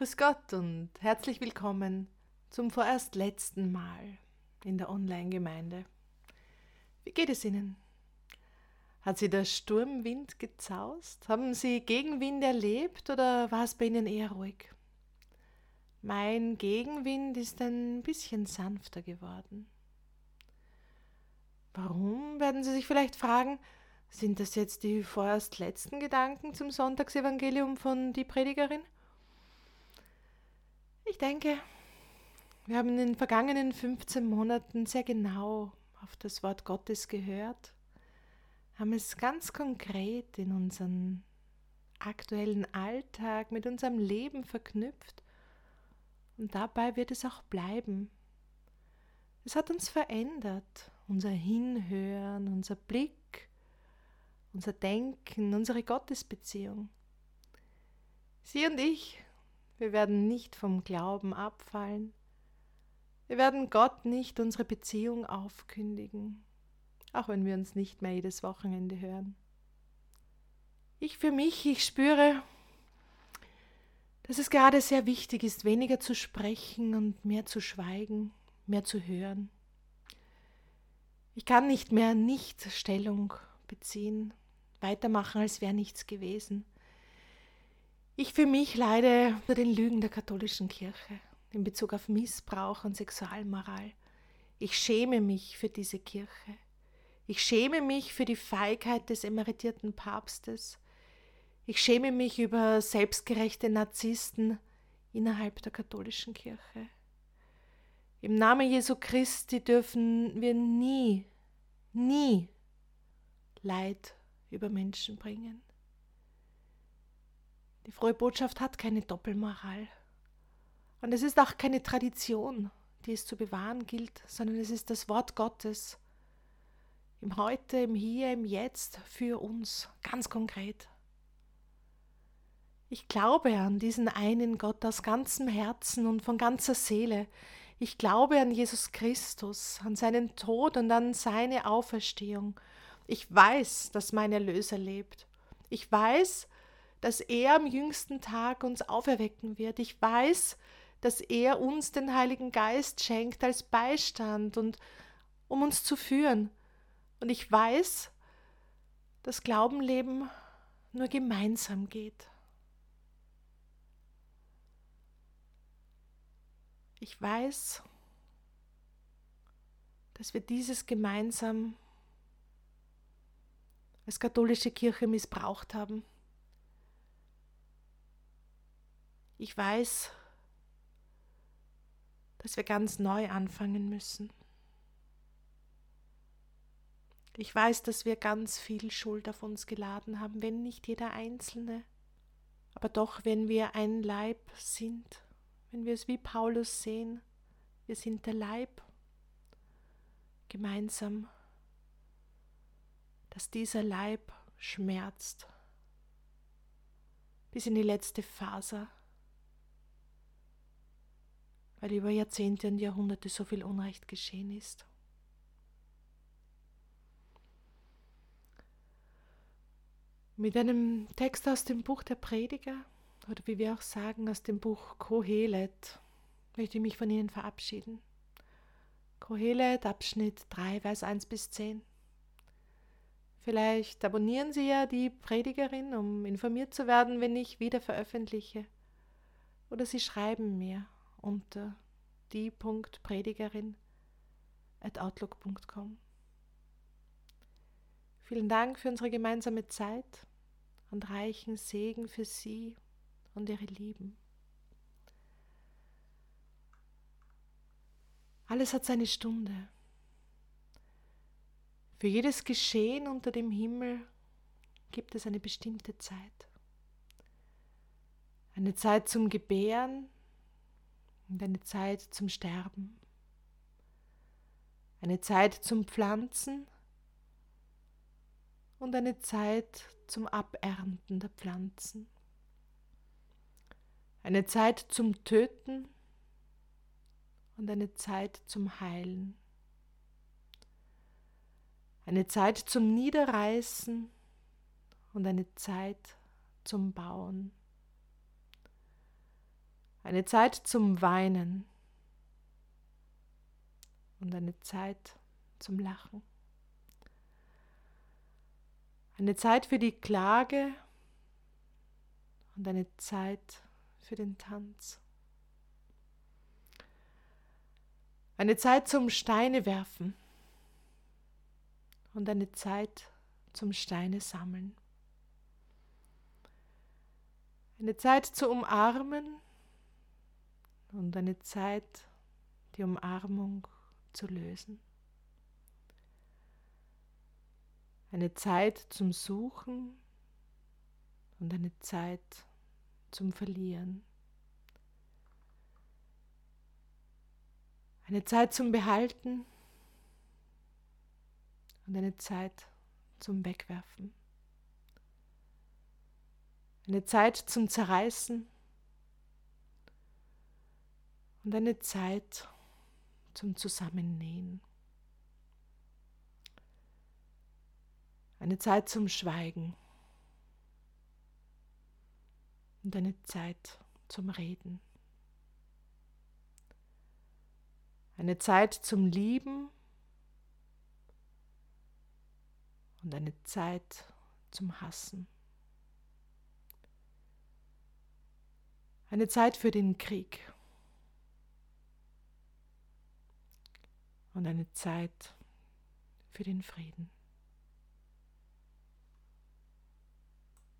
Grüß Gott und herzlich willkommen zum vorerst letzten Mal in der Online-Gemeinde. Wie geht es Ihnen? Hat Sie der Sturmwind gezaust? Haben Sie Gegenwind erlebt oder war es bei Ihnen eher ruhig? Mein Gegenwind ist ein bisschen sanfter geworden. Warum, werden Sie sich vielleicht fragen, sind das jetzt die vorerst letzten Gedanken zum Sonntagsevangelium von die Predigerin? Ich denke, wir haben in den vergangenen 15 Monaten sehr genau auf das Wort Gottes gehört, haben es ganz konkret in unseren aktuellen Alltag mit unserem Leben verknüpft und dabei wird es auch bleiben. Es hat uns verändert, unser Hinhören, unser Blick, unser Denken, unsere Gottesbeziehung. Sie und ich wir werden nicht vom Glauben abfallen. Wir werden Gott nicht unsere Beziehung aufkündigen, auch wenn wir uns nicht mehr jedes Wochenende hören. Ich für mich, ich spüre, dass es gerade sehr wichtig ist, weniger zu sprechen und mehr zu schweigen, mehr zu hören. Ich kann nicht mehr nicht Stellung beziehen, weitermachen, als wäre nichts gewesen. Ich für mich leide unter den Lügen der katholischen Kirche in Bezug auf Missbrauch und Sexualmoral. Ich schäme mich für diese Kirche. Ich schäme mich für die Feigheit des emeritierten Papstes. Ich schäme mich über selbstgerechte Narzissten innerhalb der katholischen Kirche. Im Namen Jesu Christi dürfen wir nie, nie Leid über Menschen bringen. Die frohe Botschaft hat keine Doppelmoral. Und es ist auch keine Tradition, die es zu bewahren gilt, sondern es ist das Wort Gottes. Im Heute, im Hier, im Jetzt für uns, ganz konkret. Ich glaube an diesen einen Gott aus ganzem Herzen und von ganzer Seele. Ich glaube an Jesus Christus, an seinen Tod und an seine Auferstehung. Ich weiß, dass mein Erlöser lebt. Ich weiß, dass er am jüngsten Tag uns auferwecken wird. Ich weiß, dass er uns den Heiligen Geist schenkt als Beistand und um uns zu führen. Und ich weiß, dass Glaubenleben nur gemeinsam geht. Ich weiß, dass wir dieses gemeinsam als katholische Kirche missbraucht haben. Ich weiß, dass wir ganz neu anfangen müssen. Ich weiß, dass wir ganz viel Schuld auf uns geladen haben, wenn nicht jeder Einzelne. Aber doch, wenn wir ein Leib sind, wenn wir es wie Paulus sehen, wir sind der Leib, gemeinsam, dass dieser Leib schmerzt bis in die letzte Faser weil über Jahrzehnte und Jahrhunderte so viel Unrecht geschehen ist. Mit einem Text aus dem Buch der Prediger oder wie wir auch sagen aus dem Buch Kohelet möchte ich mich von Ihnen verabschieden. Kohelet, Abschnitt 3, Vers 1 bis 10. Vielleicht abonnieren Sie ja die Predigerin, um informiert zu werden, wenn ich wieder veröffentliche. Oder Sie schreiben mir unter die.predigerin at outlook.com. Vielen Dank für unsere gemeinsame Zeit und reichen Segen für Sie und Ihre Lieben. Alles hat seine Stunde. Für jedes Geschehen unter dem Himmel gibt es eine bestimmte Zeit. Eine Zeit zum Gebären, und eine Zeit zum Sterben, eine Zeit zum Pflanzen und eine Zeit zum Abernten der Pflanzen, eine Zeit zum Töten und eine Zeit zum Heilen, eine Zeit zum Niederreißen und eine Zeit zum Bauen Eine Zeit zum Weinen und eine Zeit zum Lachen. Eine Zeit für die Klage und eine Zeit für den Tanz. Eine Zeit zum Steine werfen und eine Zeit zum Steine sammeln. Eine Zeit zu umarmen und eine Zeit, die Umarmung zu lösen. Eine Zeit zum Suchen und eine Zeit zum Verlieren. Eine Zeit zum Behalten und eine Zeit zum Wegwerfen. Eine Zeit zum Zerreißen und eine Zeit zum Zusammennähen. Eine Zeit zum Schweigen und eine Zeit zum Reden. Eine Zeit zum Lieben und eine Zeit zum Hassen. Eine Zeit für den Krieg und eine Zeit für den Frieden.